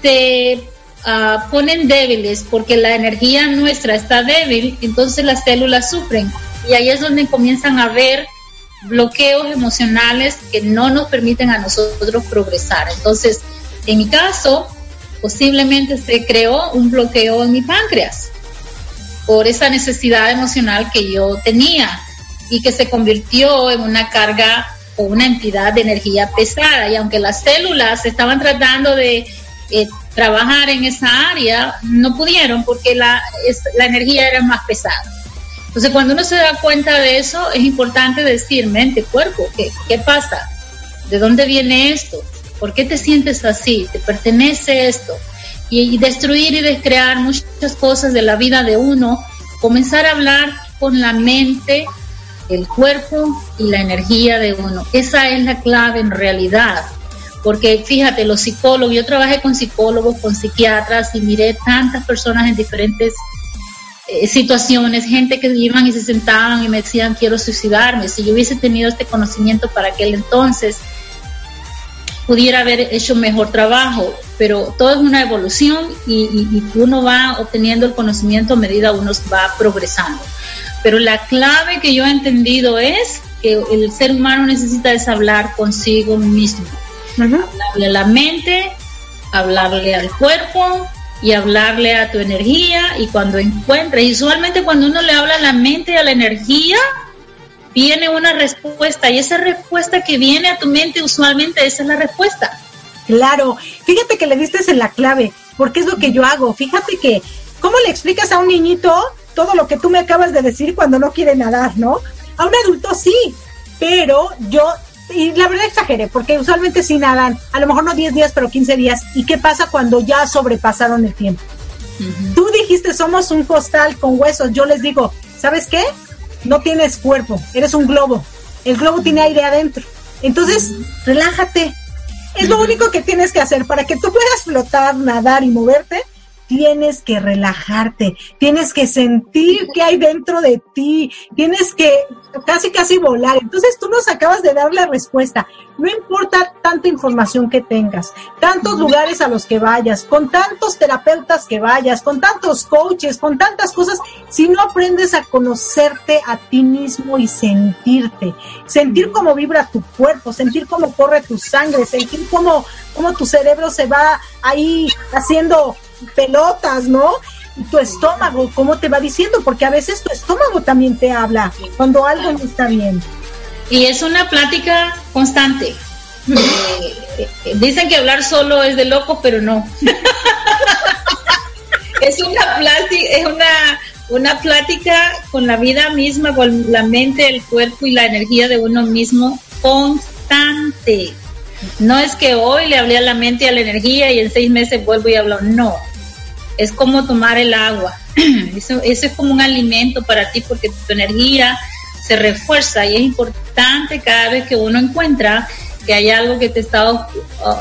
se uh, ponen débiles porque la energía nuestra está débil, entonces las células sufren. Y ahí es donde comienzan a haber bloqueos emocionales que no nos permiten a nosotros progresar. Entonces, en mi caso, posiblemente se creó un bloqueo en mi páncreas por esa necesidad emocional que yo tenía y que se convirtió en una carga o una entidad de energía pesada. Y aunque las células estaban tratando de eh, trabajar en esa área, no pudieron porque la, la energía era más pesada. Entonces, cuando uno se da cuenta de eso, es importante decir, mente, cuerpo, ¿qué, qué pasa? ¿De dónde viene esto? ¿Por qué te sientes así? ¿Te pertenece esto? Y, y, destruir y descrear muchas cosas de la vida de uno, comenzar a hablar con la mente, el cuerpo y la energía de uno. Esa es la clave en realidad porque fíjate, los psicólogos, yo trabajé con psicólogos, con psiquiatras y miré tantas personas en diferentes eh, situaciones, gente que iban y se sentaban y me decían quiero suicidarme, si yo hubiese tenido este conocimiento para aquel entonces, pudiera haber hecho mejor trabajo, pero todo es una evolución y, uno va obteniendo el conocimiento a medida uno va progresando. Pero la clave que yo he entendido es que el ser humano necesita es hablar consigo mismo hablarle a la mente, hablarle al cuerpo y hablarle a tu energía y cuando encuentres, y usualmente cuando uno le habla a la mente y a la energía, viene una respuesta y esa respuesta que viene a tu mente usualmente esa es la respuesta. Claro, fíjate que le diste en la clave, porque es lo que yo hago. Fíjate que, ¿cómo le explicas a un niñito todo lo que tú me acabas de decir cuando no quiere nadar, no? A un adulto sí, pero yo y la verdad exageré, porque usualmente sí nadan, a lo mejor no 10 días, pero 15 días. ¿Y qué pasa cuando ya sobrepasaron el tiempo? Tú dijiste, somos un costal con huesos. Yo les digo, ¿sabes qué? No tienes cuerpo, eres un globo. El globo tiene aire adentro. Entonces, relájate. Es lo único que tienes que hacer para que tú puedas flotar, nadar y moverte. Tienes que relajarte, tienes que sentir qué hay dentro de ti, tienes que casi casi volar. Entonces tú nos acabas de dar la respuesta. No importa tanta información que tengas, tantos lugares a los que vayas, con tantos terapeutas que vayas, con tantos coaches, con tantas cosas, si no aprendes a conocerte a ti mismo y sentirte, sentir cómo vibra tu cuerpo, sentir cómo corre tu sangre, sentir cómo, cómo tu cerebro se va ahí haciendo pelotas, ¿no? Tu estómago, ¿cómo te va diciendo? Porque a veces tu estómago también te habla cuando algo no está bien. Y es una plática constante. Eh, dicen que hablar solo es de loco, pero no. es una plática, es una, una plática con la vida misma, con la mente, el cuerpo y la energía de uno mismo constante. No es que hoy le hablé a la mente y a la energía y en seis meses vuelvo y hablo. No, es como tomar el agua. Eso, es como un alimento para ti porque tu energía se refuerza y es importante cada vez que uno encuentra que hay algo que te está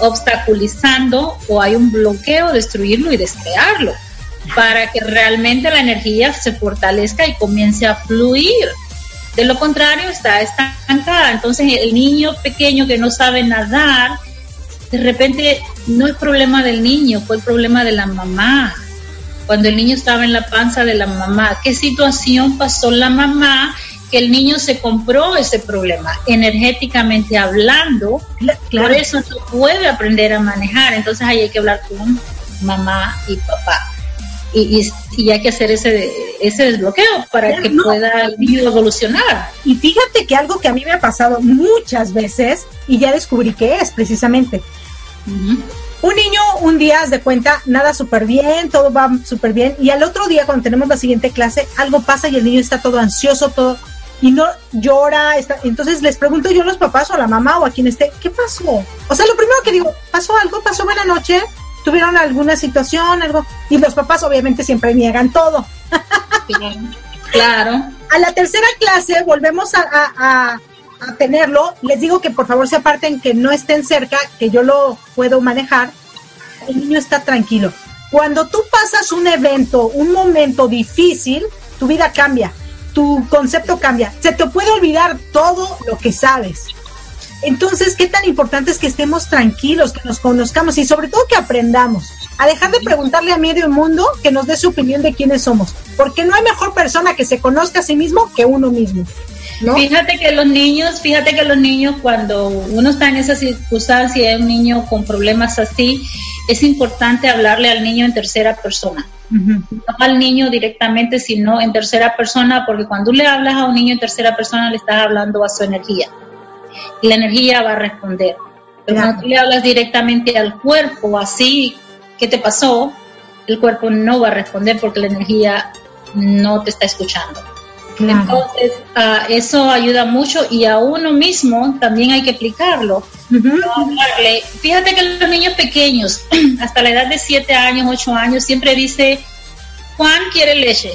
obstaculizando o hay un bloqueo, destruirlo y descrearlo para que realmente la energía se fortalezca y comience a fluir. De lo contrario, está estancada. Entonces, el niño pequeño que no sabe nadar, de repente no es problema del niño, fue el problema de la mamá. Cuando el niño estaba en la panza de la mamá, ¿qué situación pasó la mamá que el niño se compró ese problema? Energéticamente hablando, por eso no puede aprender a manejar. Entonces ahí hay que hablar con mamá y papá. Y, y, hay que hacer ese, ese desbloqueo para que pueda el niño evolucionar. Y fíjate que algo que a mí me ha pasado muchas veces, y ya descubrí que es precisamente, un niño un día, haz de cuenta, nada súper bien, todo va súper bien, y al otro día, cuando tenemos la siguiente clase, algo pasa y el niño está todo ansioso, todo, y no llora. Está, entonces les pregunto yo a los papás o a la mamá o a quien esté, ¿qué pasó? O sea, lo primero que digo, ¿pasó algo? ¿Pasó buena noche? ¿Tuvieron alguna situación? algo Y los papás obviamente siempre niegan todo. claro. A la tercera clase volvemos a, a a tenerlo, les digo que por favor se aparten, que no estén cerca, que yo lo puedo manejar. El niño está tranquilo. Cuando tú pasas un evento, un momento difícil, tu vida cambia, tu concepto cambia. Se te puede olvidar todo lo que sabes. Entonces, ¿qué tan importante es que estemos tranquilos, que nos conozcamos y sobre todo que aprendamos a dejar de preguntarle a medio mundo que nos dé su opinión de quiénes somos? Porque no hay mejor persona que se conozca a sí mismo que uno mismo. Fíjate que los niños, fíjate que los niños cuando uno está en esa circunstancia, un niño con problemas así, es importante hablarle al niño en tercera persona. No al niño directamente, sino en tercera persona, porque cuando le hablas a un niño en tercera persona, le estás hablando a su energía. Y la energía va a responder. Pero cuando tú le hablas directamente al cuerpo, así, ¿qué te pasó? El cuerpo no va a responder porque la energía no te está escuchando. Entonces, ah, eso ayuda mucho y a uno mismo también hay que aplicarlo. Fíjate que los niños pequeños, hasta la edad de 7 años, 8 años, siempre dice, Juan quiere leche,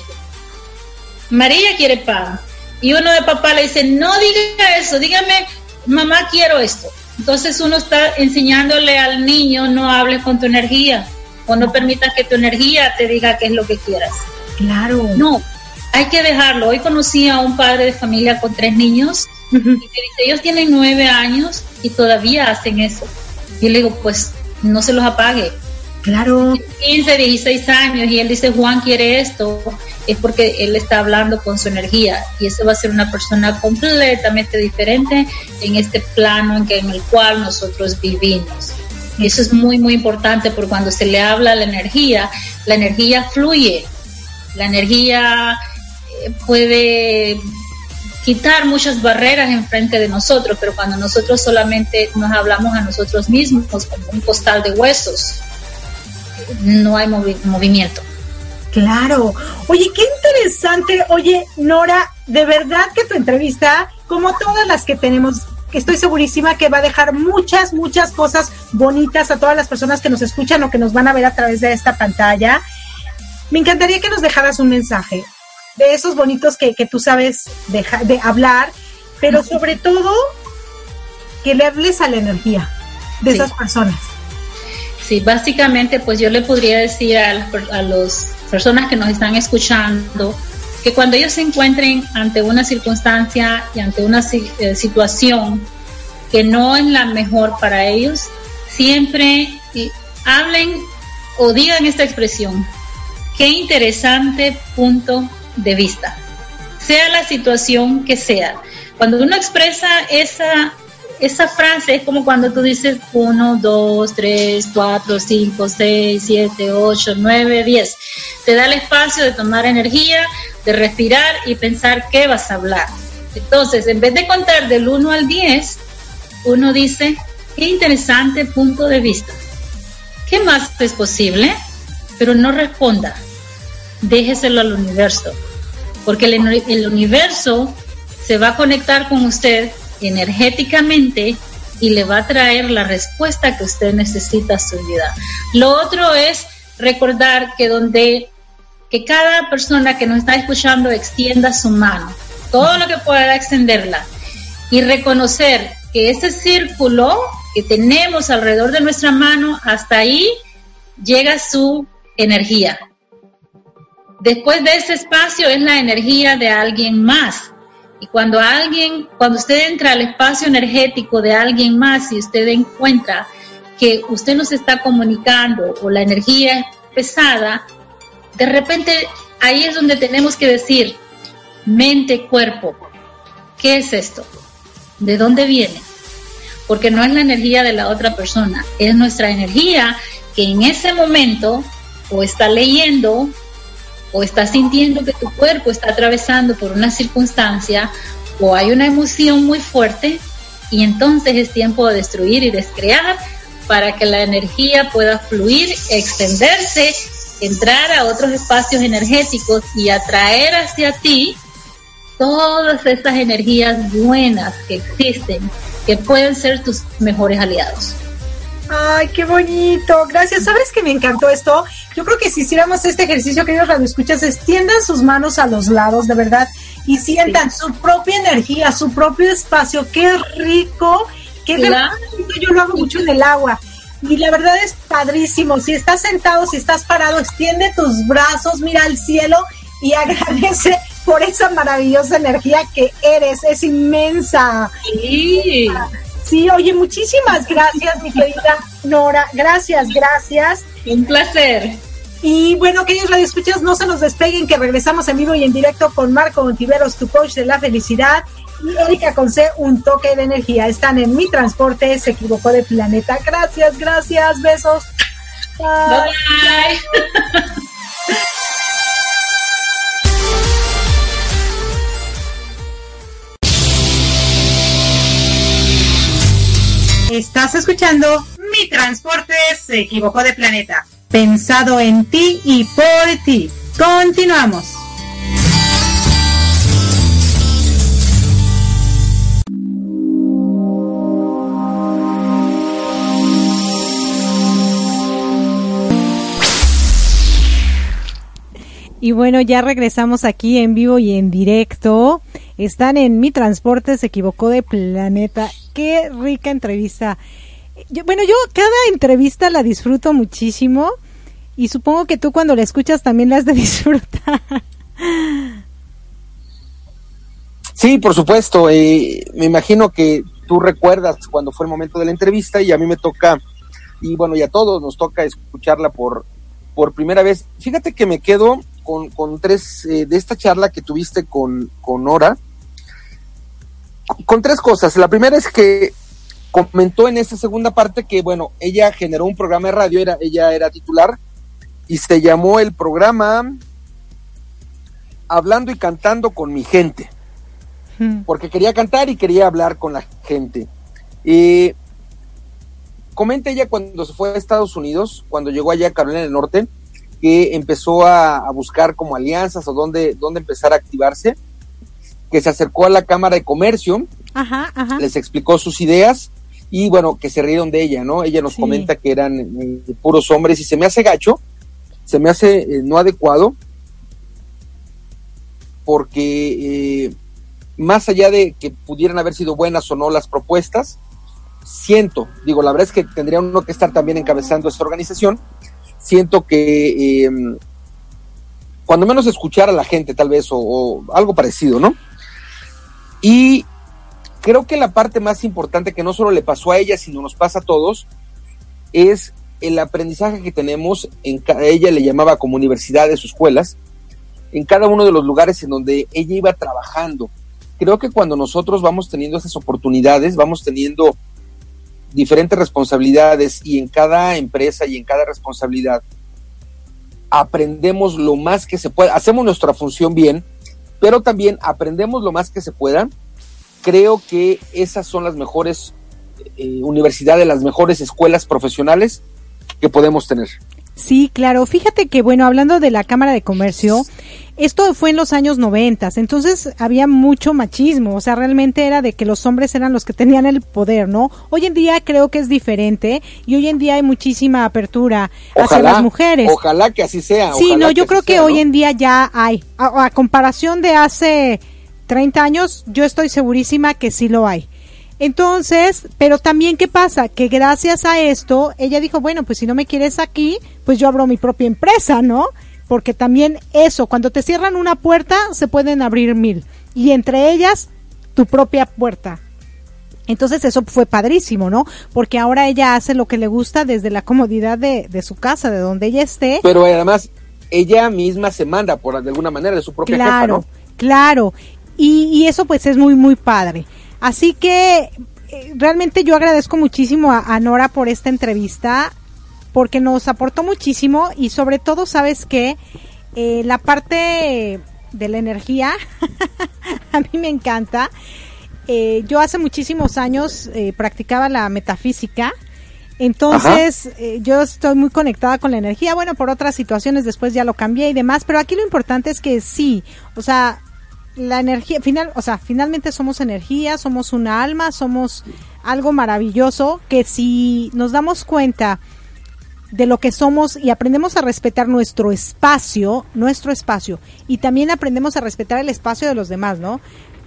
María quiere pan. Y uno de papá le dice, no diga eso, dígame, mamá quiero esto. Entonces uno está enseñándole al niño, no hables con tu energía o no permitas que tu energía te diga qué es lo que quieras. Claro. No, hay que dejarlo. Hoy conocí a un padre de familia con tres niños y me dice, ellos tienen nueve años y todavía hacen eso. Y le digo, pues no se los apague. Claro. 15, 16 años y él dice, Juan quiere esto, es porque él está hablando con su energía y eso va a ser una persona completamente diferente en este plano en, que, en el cual nosotros vivimos. Y eso es muy, muy importante porque cuando se le habla a la energía, la energía fluye, la energía puede quitar muchas barreras enfrente de nosotros, pero cuando nosotros solamente nos hablamos a nosotros mismos como un costal de huesos, no hay movimiento. Claro. Oye, qué interesante. Oye, Nora, de verdad que tu entrevista, como todas las que tenemos, estoy segurísima que va a dejar muchas, muchas cosas bonitas a todas las personas que nos escuchan o que nos van a ver a través de esta pantalla. Me encantaría que nos dejaras un mensaje de esos bonitos que, tú sabes de hablar, pero sobre todo que le hables a la energía de esas personas. Sí, básicamente, pues yo le podría decir a las a personas que nos están escuchando que cuando ellos se encuentren ante una circunstancia y ante una eh, situación que no es la mejor para ellos, siempre hablen o digan esta expresión, qué interesante punto de vista, sea la situación que sea. Cuando uno expresa esa, esa frase, es como cuando tú dices 1, 2, 3, 4, 5, 6, 7, 8, 9, 10. Te da el espacio de tomar energía, de respirar y pensar qué vas a hablar. Entonces, en vez de contar del 1 al 10, uno dice, qué interesante punto de vista. ¿Qué más es posible? Pero no responda. Déjeselo al universo. Porque el, universo se va a conectar con usted energéticamente y le va a traer la respuesta que usted necesita a su vida. Lo otro es recordar que donde que cada persona que nos está escuchando extienda su mano, todo lo que pueda extenderla y reconocer que ese círculo que tenemos alrededor de nuestra mano, hasta ahí llega su energía. Después de ese espacio es la energía de alguien más. Y cuando alguien, cuando usted entra al espacio energético de alguien más y usted encuentra que usted nos está comunicando o la energía es pesada, de repente ahí es donde tenemos que decir, mente, cuerpo, ¿qué es esto? ¿De dónde viene? Porque no es la energía de la otra persona, es nuestra energía que en ese momento o está leyendo o está sintiendo que tu cuerpo está atravesando por una circunstancia o hay una emoción muy fuerte y entonces es tiempo de destruir y descrear para que la energía pueda fluir, extenderse, entrar a otros espacios energéticos y atraer hacia ti todas esas energías buenas que existen, que pueden ser tus mejores aliados. Ay, qué bonito. Gracias. ¿Sabes que me encantó esto? Yo creo que si hiciéramos este ejercicio, queridos radioescuchas, extiendan sus manos a los lados, de verdad, y sientan su propia energía, su propio espacio. Qué rico. Qué Yo lo hago mucho en el agua. Y la verdad es padrísimo. Si estás sentado, si estás parado, extiende tus brazos, mira al cielo y agradece por esa maravillosa energía que eres. Es inmensa. Sí. Sí, oye, muchísimas gracias, mi querida Nora. Gracias, gracias. Un placer. Y bueno, queridos radioescuchas, no se nos despeguen, que regresamos en vivo y en directo con Marco Montiveros, tu coach de la felicidad, y Erika Conce, un toque de energía. Están en mi transporte, se equivocó de planeta. Gracias, gracias, besos. bye. bye. Estás escuchando Mi Transporte se equivocó de planeta. Pensado en ti y por ti. Continuamos. Y bueno, ya regresamos aquí en vivo y en directo. Están en Mi Transporte, se equivocó de planeta. Qué rica entrevista. bueno, yo cada entrevista la disfruto muchísimo y supongo que tú cuando la escuchas también la has de disfrutar. Sí, por supuesto. Eh, me imagino que tú recuerdas cuando fue el momento de la entrevista y a mí me toca, y bueno, y a todos nos toca escucharla por, por primera vez. Fíjate que me quedo con, con tres, eh, de esta charla que tuviste con, con Nora, con tres cosas. La primera es que comentó en esa segunda parte que, bueno, ella generó un programa de radio, era, ella era titular, y se llamó el programa Hablando y Cantando con mi gente, hmm. porque quería cantar y quería hablar con la gente. y comenta ella cuando se fue a Estados Unidos, cuando llegó allá a Carolina del Norte, que empezó a, buscar como alianzas o dónde, dónde empezar a activarse que se acercó a la Cámara de Comercio, les explicó sus ideas y bueno, que se rieron de ella, ¿no? Ella nos comenta que eran eh, puros hombres y se me hace gacho, se me hace eh, no adecuado, porque eh, más allá de que pudieran haber sido buenas o no las propuestas, siento, digo, la verdad es que tendría uno que estar también encabezando esta organización, siento que cuando menos escuchar a la gente tal vez o, o, algo parecido, ¿no? Y creo que la parte más importante que no solo le pasó a ella, sino nos pasa a todos, es el aprendizaje que tenemos, en ella le llamaba como universidades o escuelas, en cada uno de los lugares en donde ella iba trabajando. Creo que cuando nosotros vamos teniendo esas oportunidades, vamos teniendo diferentes responsabilidades y en cada empresa y en cada responsabilidad aprendemos lo más que se pueda, hacemos nuestra función bien, pero también aprendemos lo más que se pueda. Creo que esas son las mejores eh, universidades, las mejores escuelas profesionales que podemos tener. Sí, claro. Fíjate que, bueno, hablando de la Cámara de Comercio, esto fue en los años noventas, entonces había mucho machismo, o sea, realmente era de que los hombres eran los que tenían el poder, ¿no? Hoy en día creo que es diferente y hoy en día hay muchísima apertura hacia las mujeres. Ojalá que así sea. Sí, no, yo que creo que sea, hoy en día ya hay. A, a comparación de hace 30 años, yo estoy segurísima que sí lo hay. Entonces, pero también qué pasa, que gracias a esto, ella dijo, bueno, pues si no me quieres aquí, pues yo abro mi propia empresa, ¿no? Porque también eso, cuando te cierran una puerta, se pueden abrir mil. Y entre ellas, tu propia puerta. Entonces eso fue padrísimo, ¿no? Porque ahora ella hace lo que le gusta desde la comodidad de, de su casa, de donde ella esté. Pero además, ella misma se manda, por de alguna manera, de su propia claro, jefa, ¿no? Claro, y, y eso pues es muy, muy padre. Así que eh, realmente yo agradezco muchísimo a, a, Nora por esta entrevista, porque nos aportó muchísimo y sobre todo, sabes que eh, la parte de la energía, a mí me encanta. Eh, yo hace muchísimos años eh, practicaba la metafísica. Entonces, eh, yo estoy muy conectada con la energía. Bueno, por otras situaciones después ya lo cambié y demás, pero aquí lo importante es que sí, o sea, la energía, final, o sea, finalmente somos energía, somos una alma, somos algo maravilloso que si nos damos cuenta de lo que somos y aprendemos a respetar nuestro espacio, nuestro espacio, y también aprendemos a respetar el espacio de los demás, ¿no?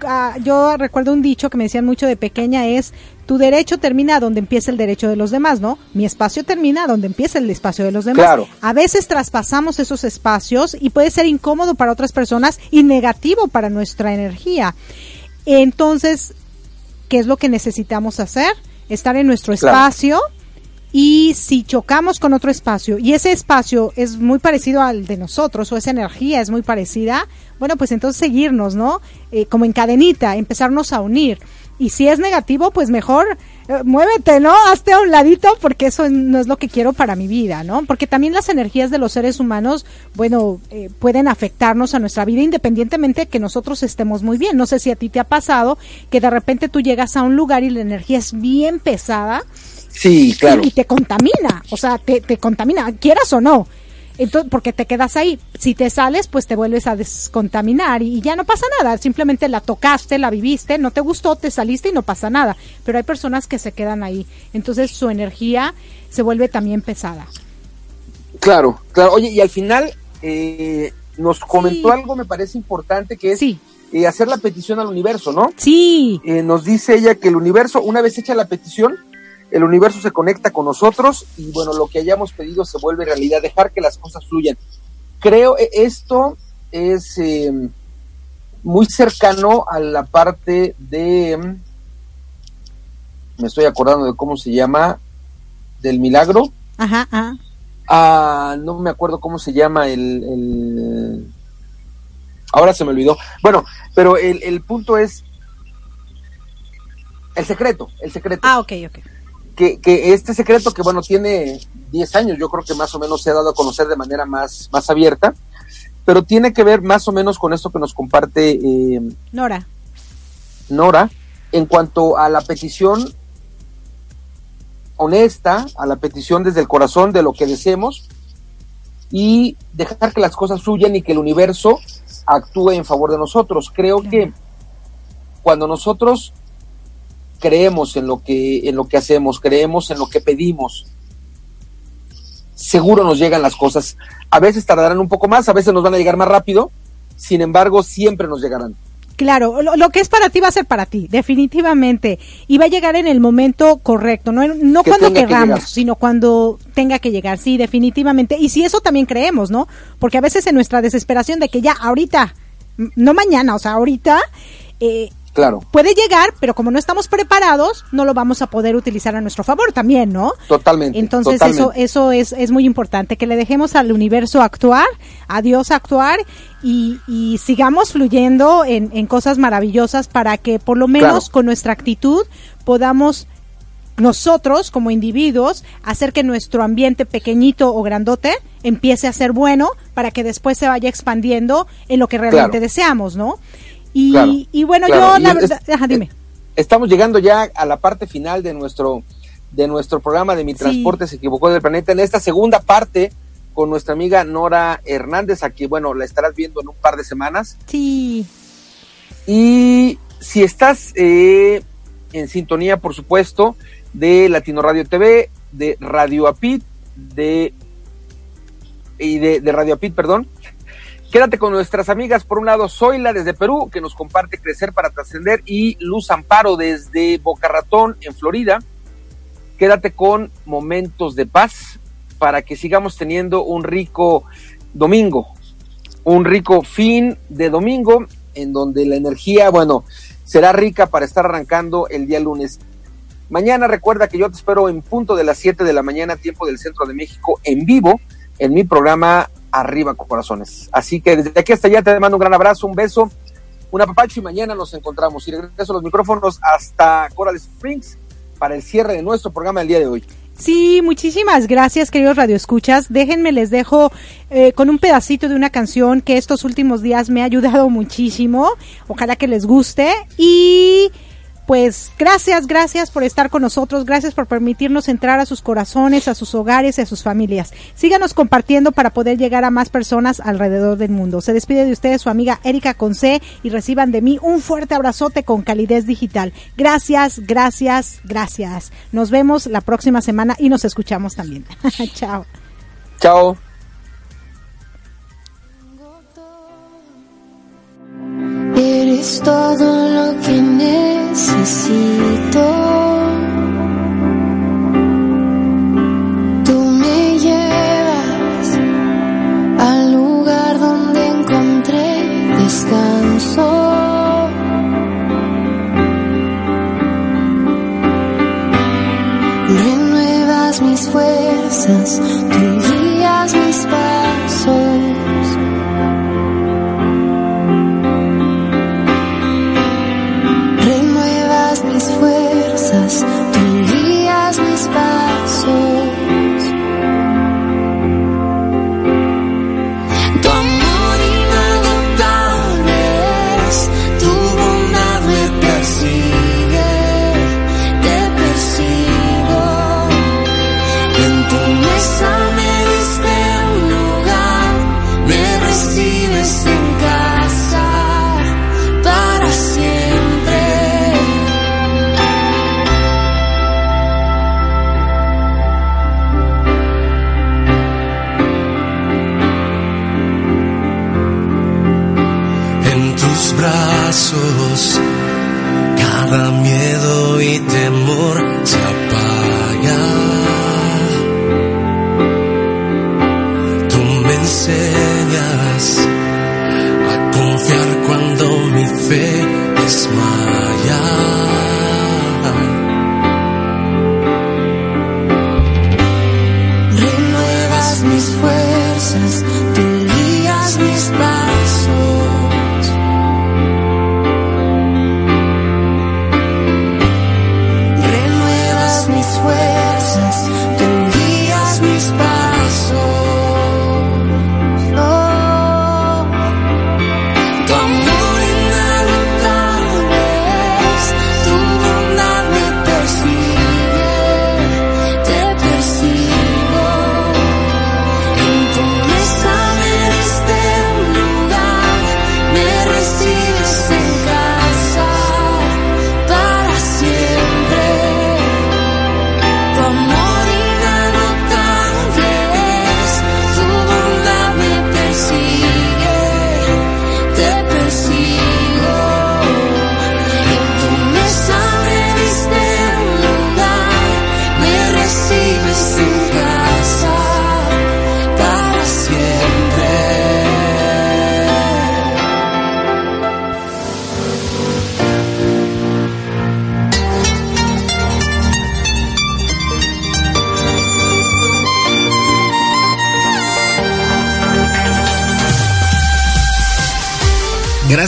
Uh, yo recuerdo un dicho que me decían mucho de pequeña es tu derecho termina donde empieza el derecho de los demás, ¿no? Mi espacio termina donde empieza el espacio de los demás. Claro. A veces traspasamos esos espacios y puede ser incómodo para otras personas y negativo para nuestra energía. Entonces, ¿qué es lo que necesitamos hacer? Estar en nuestro claro. espacio y si chocamos con otro espacio y ese espacio es muy parecido al de nosotros o esa energía es muy parecida, bueno, pues entonces seguirnos, ¿no? Eh, como en cadenita, empezarnos a unir. Y si es negativo, pues mejor eh, muévete, ¿no? Hazte a un ladito porque eso no es lo que quiero para mi vida, ¿no? Porque también las energías de los seres humanos, bueno, eh, pueden afectarnos a nuestra vida independientemente de que nosotros estemos muy bien. No sé si a ti te ha pasado que de repente tú llegas a un lugar y la energía es bien pesada. Sí, claro. Y, y te contamina, o sea, te, te contamina, quieras o no. Entonces, porque te quedas ahí. Si te sales, pues te vuelves a descontaminar y, y, ya no pasa nada. Simplemente la tocaste, la viviste, no te gustó, te saliste y no pasa nada. Pero hay personas que se quedan ahí. Entonces su energía se vuelve también pesada. Claro, claro. Oye, y al final eh, nos comentó sí. algo, me parece importante, que es sí. eh, hacer la petición al universo, ¿no? Sí. Eh, nos dice ella que el universo, una vez hecha la petición, el universo se conecta con nosotros y bueno, lo que hayamos pedido se vuelve realidad, dejar que las cosas fluyan. Creo e, esto es eh, muy cercano a la parte de, me estoy acordando de cómo se llama, del milagro. Ajá, ajá. Ah, no me acuerdo cómo se llama el, el... ahora se me olvidó. Bueno, pero el, el punto es el secreto, el secreto. Ah, ok, ok que, que, este secreto que bueno tiene 10 años, yo creo que más o menos se ha dado a conocer de manera más, más abierta, pero tiene que ver más o menos con esto que nos comparte eh, Nora. Nora, en cuanto a la petición honesta, a la petición desde el corazón de lo que deseemos y dejar que las cosas fluyan y que el universo actúe en favor de nosotros. Creo que cuando nosotros creemos en lo que en lo que hacemos, creemos en lo que pedimos, seguro nos llegan las cosas. A veces tardarán un poco más, a veces nos van a llegar más rápido, sin embargo, siempre nos llegarán. Claro, lo, lo que es para ti va a ser para ti, definitivamente. Y va a llegar en el momento correcto, no, no Que cuando que querramos, llegar. sino cuando tenga que llegar, sí, definitivamente. Y si eso también creemos, ¿no? Porque a veces en nuestra desesperación de que ya ahorita, no mañana, o sea, ahorita, eh, Claro, puede llegar, pero como no estamos preparados, no lo vamos a poder utilizar a nuestro favor también, ¿no? totalmente. Entonces totalmente. eso eso es, es muy importante, que le dejemos al universo actuar, a Dios actuar y, y sigamos fluyendo en, en cosas maravillosas para que por lo menos Claro. con nuestra actitud podamos nosotros como individuos hacer que nuestro ambiente pequeñito o grandote empiece a ser bueno para que después se vaya expandiendo en lo que realmente Claro. deseamos, ¿no? Y, Claro, y bueno, claro. yo la es- verdad, ajá, dime. Estamos llegando ya a la parte final de nuestro de nuestro programa de Mi Sí. Transporte se equivocó del planeta. En esta segunda parte con nuestra amiga Nora Hernández, aquí, bueno, la estarás viendo en un par de semanas. Sí. Y si estás eh, en sintonía, por supuesto, de Latino Radio TV, de Radio Apit, de y de, de Radio Apit, perdón. Quédate con nuestras amigas, por un lado, Zoila desde Perú, que nos comparte Crecer para Trascender, y Luz Amparo desde Boca Ratón, en Florida. Quédate con Momentos de Paz para que sigamos teniendo un rico domingo, un rico fin de domingo, en donde la energía, bueno, será rica para estar arrancando el día lunes. Mañana recuerda que yo te espero en punto de las 7 de la mañana, tiempo del centro de México, en vivo, en mi programa Arriba Corazones. Así que desde aquí hasta allá te mando un gran abrazo, un beso, un apapacho y mañana nos encontramos. Y regreso a los micrófonos hasta Coral Springs para el cierre de nuestro programa del día de hoy. Sí, muchísimas gracias, queridos radioescuchas. Déjenme, les dejo eh, con un pedacito de una canción que estos últimos días me ha ayudado muchísimo. Ojalá que les guste. Y pues gracias, gracias por estar con nosotros. Gracias por permitirnos entrar a sus corazones, a sus hogares y a sus familias. Síganos compartiendo para poder llegar a más personas alrededor del mundo. Se despide de ustedes su amiga Erika Conce y reciban de mí un fuerte abrazote con calidez digital. Gracias, gracias, gracias. Nos vemos la próxima semana y nos escuchamos también. Chao. Chao. Eres todo lo que necesito. Miedo y